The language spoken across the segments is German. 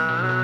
Uh-huh.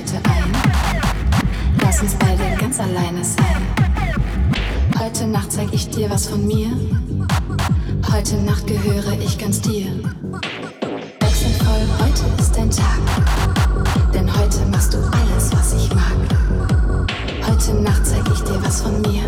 Tapete ein. Lass uns beide ganz alleine sein. Heute Nacht zeig ich dir was von mir. Heute Nacht gehöre ich ganz dir. Wechselvoll, heute ist dein Tag. Denn heute machst du alles, was ich mag. Heute Nacht zeig ich dir was von mir.